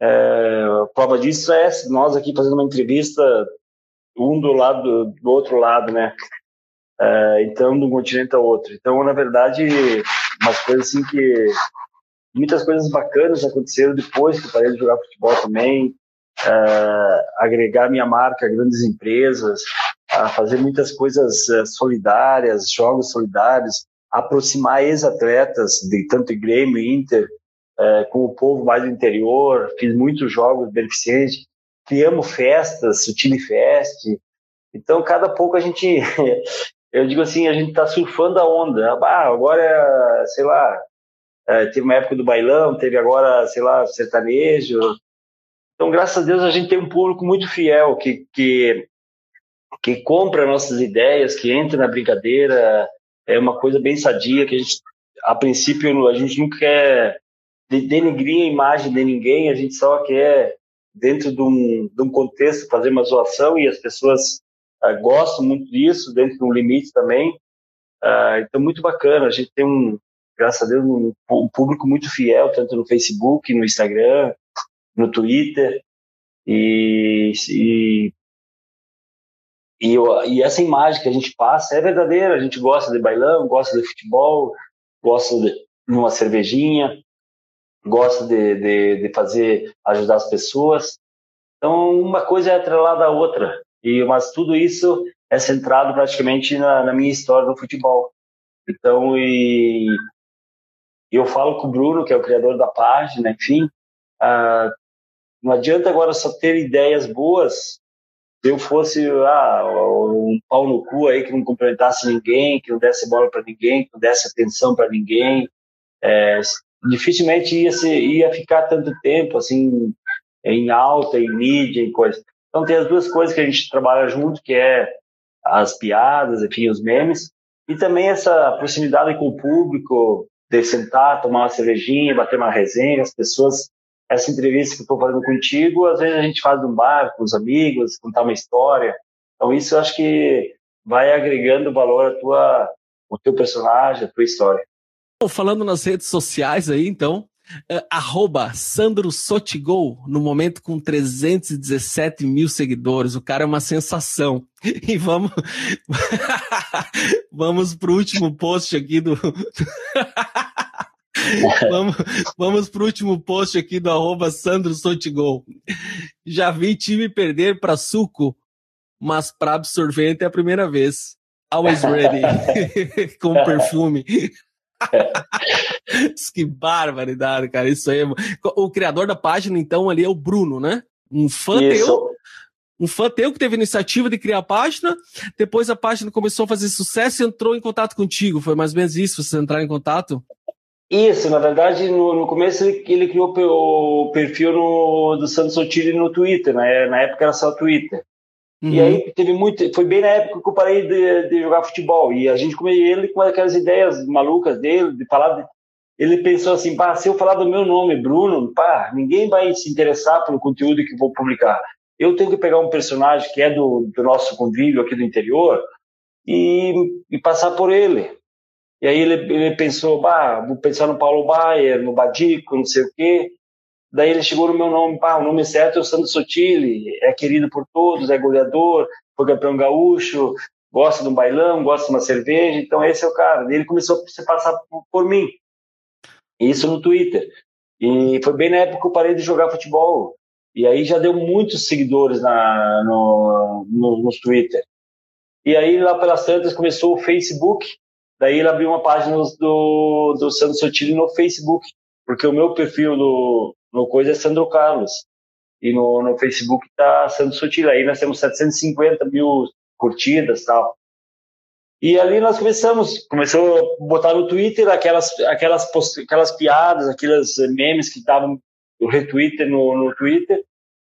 É, prova disso é nós aqui fazendo uma entrevista, um do lado do outro lado, né? É, então, de um continente a outro. Então, na verdade, umas coisas assim que. Muitas coisas bacanas aconteceram depois que eu parei de jogar futebol também. É, agregar minha marca a grandes empresas, a fazer muitas coisas é, solidárias, jogos solidários, aproximar ex-atletas de tanto Grêmio, Inter, é, com o povo mais do interior, fiz muitos jogos beneficentes, criamos festas, o time Fest. Então, cada pouco a gente, <laughs> eu digo assim, a gente está surfando a onda. Ah, agora, sei lá, é, teve uma época do bailão, teve agora, sei lá, sertanejo. Então, graças a Deus, a gente tem um público muito fiel que, que, que compra nossas ideias, que entra na brincadeira. É uma coisa bem sadia que a gente, a princípio, a gente nunca quer denigrir a imagem de ninguém, a gente só quer, dentro de um, de um contexto, fazer uma zoação e as pessoas uh, gostam muito disso, dentro de um limite também. Uh, então, muito bacana. A gente tem um, graças a Deus, um, um, público muito fiel, tanto no Facebook, no Instagram, no Twitter. E, e, e, e essa imagem que a gente passa é verdadeira. A gente gosta de bailão, gosta de futebol, gosta de uma cervejinha gosta de, de, de, fazer, ajudar as pessoas. Então, uma coisa é atrelada à outra. E, mas tudo isso é centrado praticamente na, na minha história do futebol. Então, e eu falo com o Bruno, que é o criador da página, enfim, ah, não adianta agora só ter ideias boas. Se eu fosse ah, um pau no cu aí que não cumprimentasse ninguém, que não desse bola para ninguém, que não desse atenção para ninguém, é, dificilmente ia, ser, ia ficar tanto tempo assim em alta, em mídia, em coisas. Então tem as duas coisas que a gente trabalha junto, que é as piadas, enfim, os memes, e também essa proximidade com o público, de sentar, tomar uma cervejinha, bater uma resenha, as pessoas, essa entrevista que eu estou fazendo contigo, às vezes a gente faz num bar com os amigos, contar uma história. Então isso eu acho que vai agregando valor à tua, ao teu personagem, à tua história. Falando nas redes sociais aí, então, uh, arroba Sandro Sotigol, no momento com 317 mil seguidores. O cara é uma sensação. <laughs> E vamos, <laughs> vamos pro último post aqui do. <laughs> vamos, vamos pro último post aqui do arroba Sandro Sotigol. Já vi time perder para suco, mas para absorvente é a primeira vez. Always ready. com perfume. <laughs> que barbaridade, cara. Isso aí. É o criador da página, então, ali é o Bruno, né? Um fã Isso. teu. Um fã teu que teve a iniciativa de criar a página, depois a página começou a fazer sucesso e entrou em contato contigo. Foi mais ou menos isso, você entrar em contato? Isso, na verdade, no, no começo ele, ele, criou o perfil no, do Santos Sotiri no Twitter, né? na época era só Twitter. Uhum. E aí teve muito. Foi bem na época que eu parei de, de jogar futebol. E a gente comeu ele com aquelas ideias malucas dele, de falar. De, ele pensou assim: pá, se eu falar do meu nome, Bruno, pá, ninguém vai se interessar pelo conteúdo que vou publicar. Eu tenho que pegar um personagem que é do, do nosso convívio aqui do interior e, e passar por ele. E aí ele, ele pensou: bah, vou pensar no Paulo Baier, no Badico, não sei o quê. Daí ele chegou no meu nome, pá, o nome certo é o Sandro Sotile, é querido por todos, é goleador, foi campeão gaúcho, gosta de um bailão, gosta de uma cerveja, então esse é o cara. Ele começou a se passar por, por mim. Isso no Twitter. E foi bem na época que eu parei de jogar futebol. E aí já deu muitos seguidores na, no, no, no Twitter. E aí lá pelas tantas começou o Facebook. Daí ele abriu uma página do, do Sandro Sotile no Facebook. Porque o meu perfil do, no coisa é Sandro Carlos. e no, no Facebook está Santo Sutil. Aí nós temos 750 mil curtidas tal. E ali nós começamos, começou a botar no Twitter aquelas, aquelas, post, aquelas piadas, aqueles memes que estavam o retweet no, no Twitter,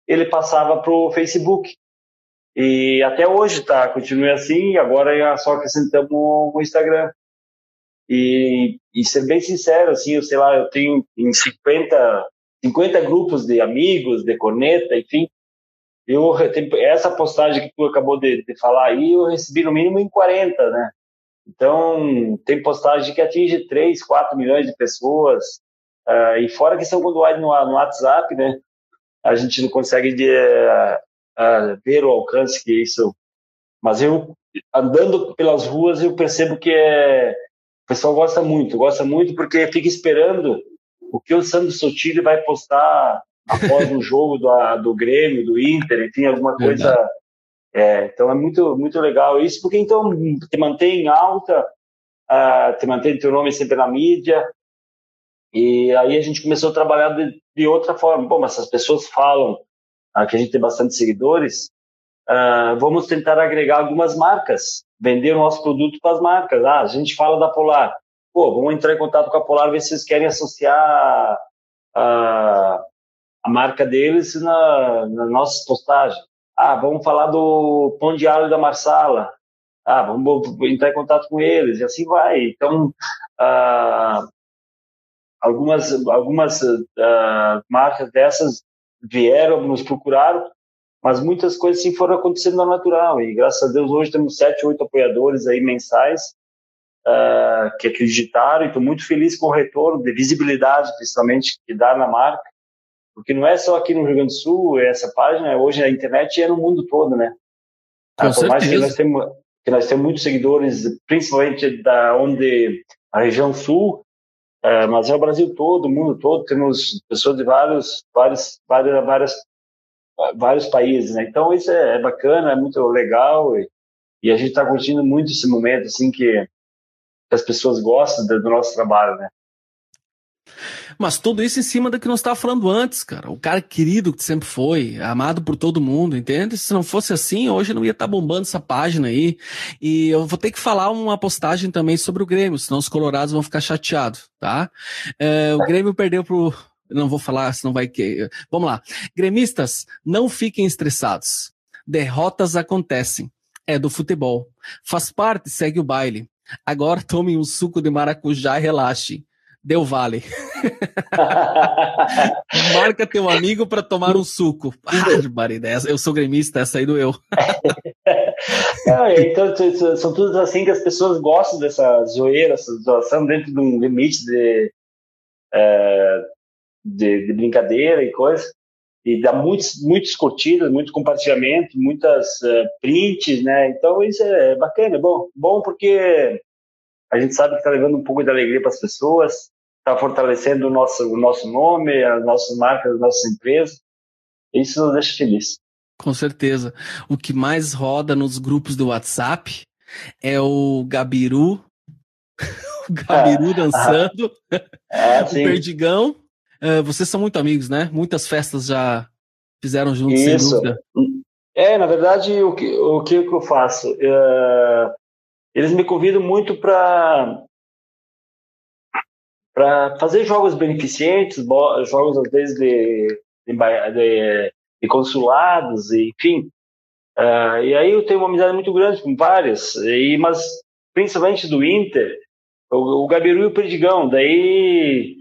ele passava para o Facebook. E até hoje tá, continua assim, agora só acrescentamos o Instagram. E, e ser bem sincero, assim, eu sei lá, eu tenho em 50, 50 grupos de amigos, de corneta, enfim, eu essa postagem que tu acabou de, de falar aí, eu recebi no mínimo em 40, né? Então, tem postagem que atinge 3, 4 milhões de pessoas, uh, e fora que são quando no, no WhatsApp, né? A gente não consegue de, uh, uh, ver o alcance que isso. Mas eu, andando pelas ruas, eu percebo que é, o pessoal gosta muito, gosta muito porque fica esperando o que o Sandro Sotile vai postar após um jogo do, do Grêmio, do Inter, enfim, alguma coisa. É, então é muito, muito legal isso, porque então te mantém em alta, uh, te mantém teu nome sempre na mídia, e aí a gente começou a trabalhar de, de outra forma. Bom, mas essas pessoas falam uh, que a gente tem bastante seguidores, uh, vamos tentar agregar algumas marcas, vender o nosso produto para as marcas. Ah, a gente fala da Polar. Pô, vamos entrar em contato com a Polar, ver se vocês querem associar a, a marca deles na, na nossa postagem. Ah, vamos falar do Pão de Alho da Marsala. Ah, vamos entrar em contato com eles, e assim vai. Então, ah, algumas, algumas ah, marcas dessas vieram, nos procuraram, mas muitas coisas sim foram acontecendo na natural. E graças a Deus hoje temos sete, oito apoiadores aí mensais uh, que acreditaram e estou muito feliz com o retorno de visibilidade, principalmente, que dá na marca porque não é só aqui no Rio Grande do Sul, essa página, hoje a internet é no mundo todo, né? Com ah, por mais que nós, temos, que nós temos muitos seguidores, principalmente da onde a região sul, uh, mas é o Brasil todo, o mundo todo, temos pessoas de vários, vários, vários, vários, vários países, né? Então isso é, é bacana, é muito legal e, e a gente está curtindo muito esse momento, assim, que, que as pessoas gostam do, nosso trabalho, né? Mas tudo isso em cima do que nós estávamos falando antes, cara. O cara querido que sempre foi, amado por todo mundo, entende? Se não fosse assim, hoje não ia estar tá bombando essa página aí. E eu vou ter que falar uma postagem também sobre o Grêmio, senão os colorados vão ficar chateados, tá? É, o Grêmio perdeu pro. Não vou falar, senão vai que. Vamos lá. Gremistas, não fiquem estressados. Derrotas acontecem. É do futebol. Faz parte, segue o baile. Agora tomem um suco de maracujá e relaxem. Deu vale. <laughs> Marca teu amigo para tomar um suco. Ah, barida, eu sou gremista, essa aí doeu. <laughs> é, então, são tudo assim que as pessoas gostam dessa zoeira, essa zoação dentro de um limite de, é, de, de, brincadeira e coisa. E dá muitos, muitos curtidas, muito compartilhamento, muitas uh, prints, né? Então isso é bacana, é bom. Bom porque a gente sabe que está levando um pouco de alegria para as pessoas, está fortalecendo o nosso, o nosso nome, as nossas marcas, as nossas empresas. Isso nos deixa feliz. Com certeza. O que mais roda nos grupos do WhatsApp é o Gabiru, <laughs> o Gabiru dançando, é, <laughs> o Perdigão. Uh, vocês são muito amigos, né? Muitas festas já fizeram juntos, Isso. sem dúvida. É, na verdade, o que, o que eu faço? Uh, eles me convidam muito para para fazer jogos beneficentes, jogos às vezes de, de, de, de consulados, enfim. Uh, e aí eu tenho uma amizade muito grande com vários, e, mas principalmente do Inter, o, o Gabiru e o Perdigão. Daí,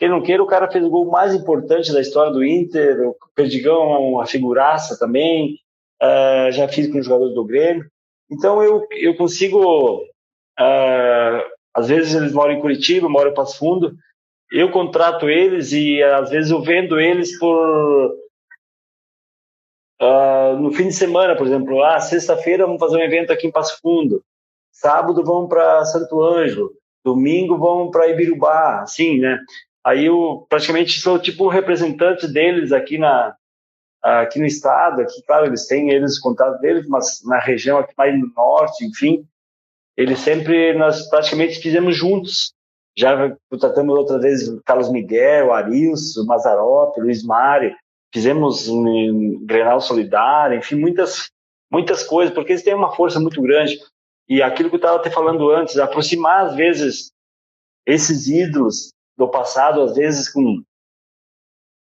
quem não queira, o cara fez o gol mais importante da história do Inter. O Perdigão é uma figuraça também. Uh, já fiz com os jogadores do Grêmio. Então eu, eu consigo uh, às vezes eles moram em Curitiba, moram em Passo Fundo. Eu contrato eles e às vezes eu vendo eles por uh, no fim de semana, por exemplo. Ah, sexta-feira vamos fazer um evento aqui em Passo Fundo. Sábado vamos para Santo Ângelo. Domingo vamos para Ibirubá, assim, né? Aí eu praticamente sou tipo um representante deles aqui na aqui no estado, aqui, claro, eles têm eles o contato deles, mas na região aqui mais no norte, enfim, ele sempre, nós praticamente fizemos juntos. Já tratamos outra vez Carlos Miguel, Arilson, Mazarop, Luiz Mário. fizemos um Grenal Solidário, enfim, muitas, muitas coisas, porque eles têm uma força muito grande. E aquilo que eu estava até falando antes, aproximar às vezes esses ídolos do passado, às vezes com,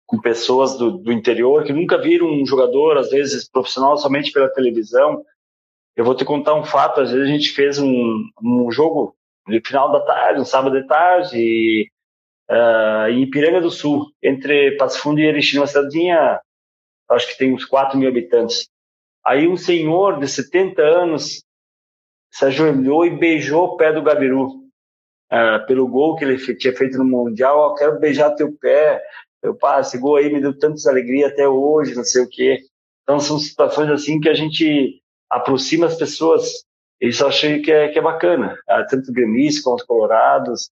com pessoas do, do interior que nunca viram um jogador, às vezes profissional, somente pela televisão. Eu vou te contar um fato, às vezes a gente fez um, um jogo no final da tarde, um sábado de tarde, e, uh, em Ipiranga do Sul, entre Passo Fundo e Erechim, uma cidadinha, acho que tem uns 4 mil habitantes. Aí um senhor de 70 anos se ajoelhou e beijou o pé do Gabiru, uh, pelo gol que ele tinha feito no Mundial, oh, quero beijar teu pé, eu, pá, esse gol aí me deu tantas alegrias até hoje, não sei o quê. Então são situações assim que a gente aproxima as pessoas isso eu achei que é, que é bacana, ah, tanto gremistas como os colorados.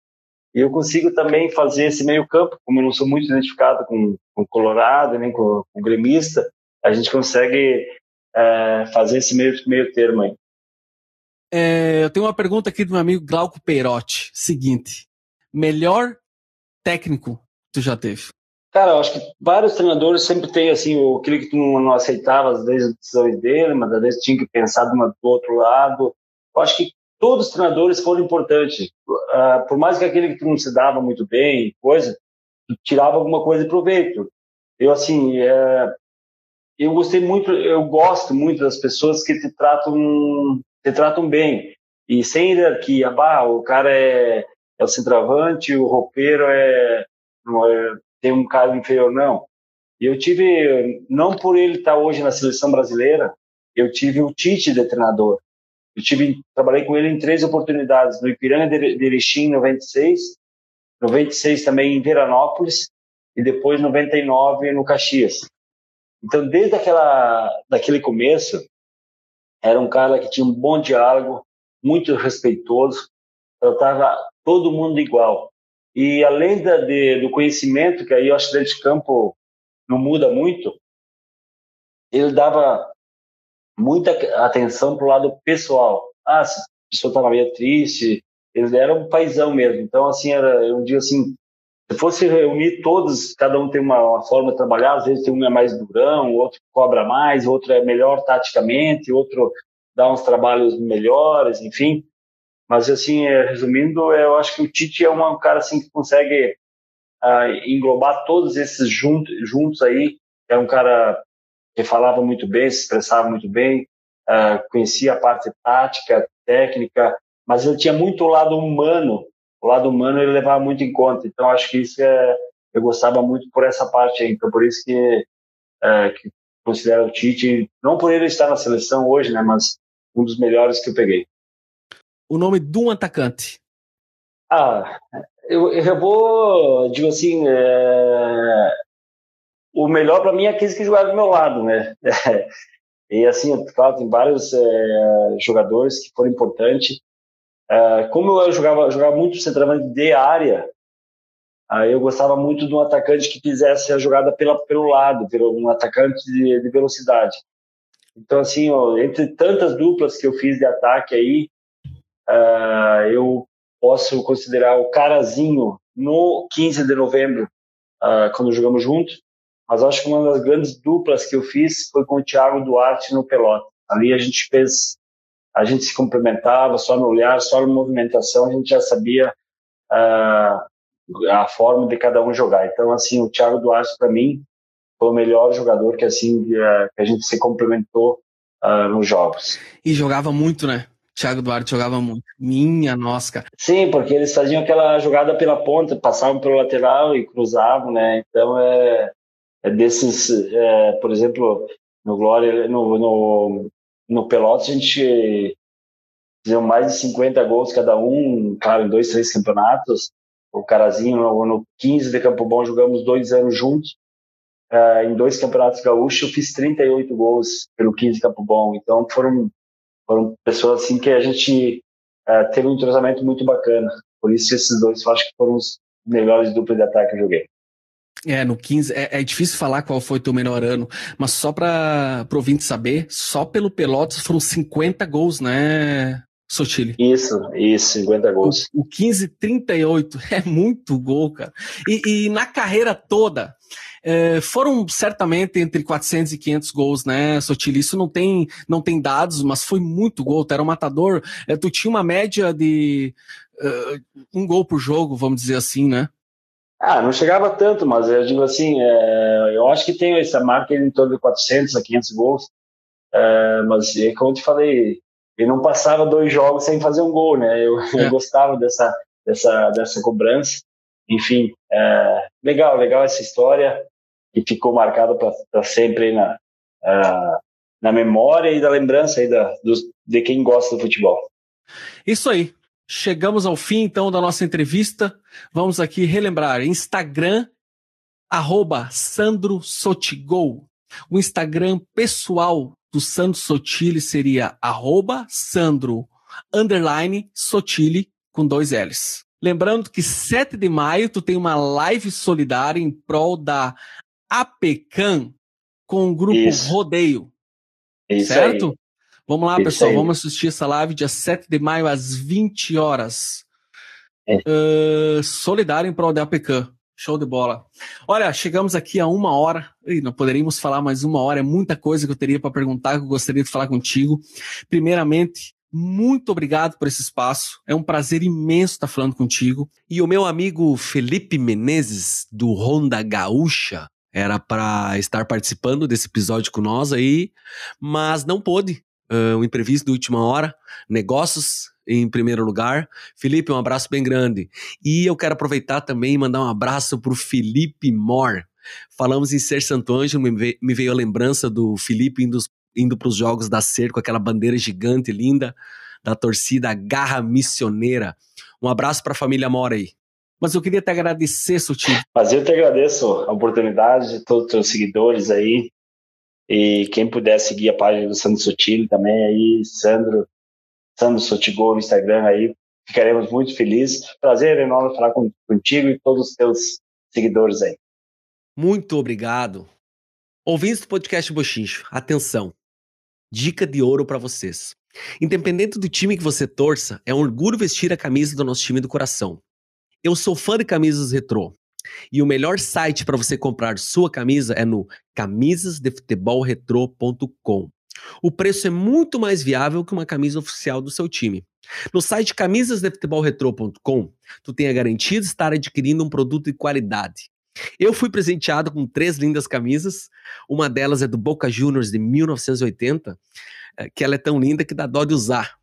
E eu consigo também fazer esse meio campo, como eu não sou muito identificado com o colorado, nem com o gremista, a gente consegue é, fazer esse meio, meio termo aí. É, eu tenho uma pergunta aqui do meu amigo Glauco Peirotti. Seguinte, melhor técnico tu já teve? Cara, eu acho que vários treinadores sempre têm assim, aquilo que tu não aceitava às vezes as decisões dele, mas às vezes tinha que pensar do outro lado. Eu acho que todos os treinadores foram importantes. Uh, por mais que aquele que tu não se dava muito bem, coisa, tu tirava alguma coisa de proveito. Eu assim, é, eu gostei muito, eu gosto muito das pessoas que te tratam, te tratam bem e sem hierarquia. Bah, o cara é, é o centroavante, o roupeiro é, é tem um cara inferior, não. E eu tive, não por ele estar hoje na seleção brasileira, eu tive o Tite de treinador. Eu tive, trabalhei com ele em três oportunidades, no Ipiranga de Erechim, em 96, 96 também em Veranópolis, e depois 99 no Caxias. Então, desde aquela, daquele começo, era um cara que tinha um bom diálogo, muito respeitoso, tratava todo mundo igual. E além da, de, do conhecimento, que aí eu acho que dentro de campo não muda muito, ele dava muita atenção para o lado pessoal. Ah, a pessoa estava meio triste, ele era um paizão mesmo. Então, assim, era, eu digo assim, se fosse reunir todos, cada um tem uma, forma de trabalhar, às vezes um é mais durão, outro cobra mais, outro é melhor taticamente, outro dá uns trabalhos melhores, enfim. Mas, assim, é, resumindo, eu acho que o Tite é um cara assim, que consegue uh, englobar todos esses juntos, juntos aí. É um cara que falava muito bem, se expressava muito bem, uh, conhecia a parte tática, técnica, mas ele tinha muito o lado humano. O lado humano ele levava muito em conta. Então, acho que isso é, eu gostava muito por essa parte aí. Então, por isso que, uh, que considero o Tite, não por ele estar na seleção hoje, né, mas um dos melhores que eu peguei o nome de um atacante? Ah, eu, eu vou, digo assim, é... o melhor para mim é aqueles que jogaram do meu lado, né? <laughs> e assim, claro, tem vários é, jogadores que foram importantes. É, como eu jogava, jogava muito centroavante de área, aí eu gostava muito de um atacante que fizesse a jogada pela, pelo lado, um atacante de, de velocidade. Então, assim, ó, entre tantas duplas que eu fiz de ataque aí, Uh, eu posso considerar o Carazinho no 15 de novembro, uh, quando jogamos juntos, mas acho que uma das grandes duplas que eu fiz foi com o Thiago Duarte no Pelota. Ali a gente fez, a gente se complementava só no olhar, só na movimentação, a gente já sabia uh, a forma de cada um jogar. Então, assim, o Thiago Duarte para mim foi o melhor jogador que assim que a gente se complementou nos jogos. E jogava muito, né? Thiago Duarte jogava muito. Minha nossa, cara. Sim, porque eles faziam aquela jogada pela ponta, passavam pelo lateral e cruzavam, né? Então é, é desses, é, por exemplo, no Glória, no, no, no Pelotas, a gente fizeu mais de 50 gols cada um, claro, em dois, três campeonatos. O Carazinho, no, no 15 de Campo Bom, jogamos dois anos juntos. Uh, em dois campeonatos gaúchos, eu fiz 38 gols pelo 15 de Campo Bom. Então foram foram pessoas assim que a gente uh, teve um entrosamento muito bacana. Por isso esses dois eu acho que foram os melhores duplas de ataque que eu joguei. É, no 15, é, é, difícil falar qual foi o teu melhor ano, mas só para o ouvinte saber, só pelo Pelotas foram 50 gols, né, Sotile. Isso, isso, 50 gols. O, o 15-38 <laughs> é muito gol, cara. E, e na carreira toda, é, foram certamente entre 400 e 500 gols, né, Sotile? Isso não tem, não tem dados, mas foi muito gol. Tu era um matador. É, tu tinha uma média de uh, um gol por jogo, vamos dizer assim, né? Ah, não chegava tanto, mas eu digo assim, é, eu acho que tem essa marca em torno de 400 a 500 gols. É, mas, como eu te falei, ele não passava dois jogos sem fazer um gol, né? Eu, <laughs> é. eu gostava dessa, dessa, dessa cobrança. Enfim, é, legal, legal essa história que ficou marcada para sempre na, uh, na memória e da lembrança aí da, dos, de quem gosta do futebol. Isso aí. Chegamos ao fim, então, da nossa entrevista. Vamos aqui relembrar. Instagram, arroba Sandro Sotigol. O Instagram pessoal do Sandro Sotile seria arroba Sandro underline Sotile com dois L's. Lembrando que 7 de maio tu tem uma live solidária em prol da APECAM com o grupo Isso. Rodeio. Isso certo? Aí. Vamos lá, Isso pessoal, aí. vamos assistir essa live dia 7 de maio às 20 horas. É. Uh, solidário em prol da APECAM. Show de bola. Olha, chegamos aqui a uma hora. e não poderíamos falar mais uma hora. É muita coisa que eu teria para perguntar, que eu gostaria de falar contigo. Primeiramente, muito obrigado por esse espaço. É um prazer imenso estar falando contigo. E o meu amigo Felipe Menezes, do Honda Gaúcha, era para estar participando desse episódio com nós aí, mas não pôde. Uh, um imprevisto de última hora, negócios em primeiro lugar. Felipe, um abraço bem grande. E eu quero aproveitar também e mandar um abraço para o Felipe Mor. Falamos em Ser Santo Ângelo, me veio, a lembrança do Felipe indo, indo para os Jogos da Ser com aquela bandeira gigante, linda, da torcida Garra Missioneira. Um abraço para a família Mor aí. Mas eu queria te agradecer, Sutil. Mas eu te agradeço a oportunidade de todos os teus seguidores aí. E quem puder seguir a página do Sandro Sutil também aí, Sandro Sandro Sotigol no Instagram aí. Ficaremos muito felizes. Prazer enorme falar com, contigo e todos os teus seguidores aí. Muito obrigado. Ouvintes do podcast Bochincho, atenção. Dica de ouro para vocês. Independente do time que você torça, é um orgulho vestir a camisa do nosso time do coração. Eu sou fã de camisas retrô. E o melhor site para você comprar sua camisa é no camisasdefutebolretro.com. O preço é muito mais viável que uma camisa oficial do seu time. No site camisasdefutebolretro.com, tu tem a garantia de estar adquirindo um produto de qualidade. Eu fui presenteado com três lindas camisas. Uma delas é do Boca Juniors de 1980, eh, que ela é tão linda que dá dó de usar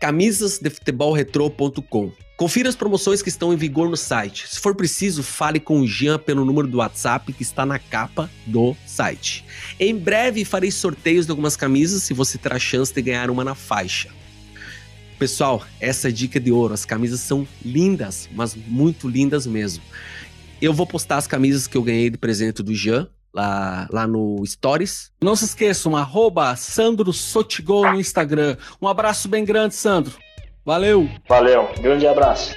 camisasdefutebolretro.com. Confira as promoções que estão em vigor no site. Se for preciso, fale com o Jean pelo número do WhatsApp que está na capa do site. Em breve farei sorteios de algumas camisas e você terá a chance de ganhar uma na faixa. Pessoal, essa é dica de ouro. As camisas são lindas, mas muito lindas mesmo. Eu vou postar as camisas que eu ganhei de presente do Jean lá, lá no Stories. Não se esqueçam, arroba Sandro Sotigol no Instagram. Um abraço bem grande, Sandro. Valeu! Valeu, grande abraço.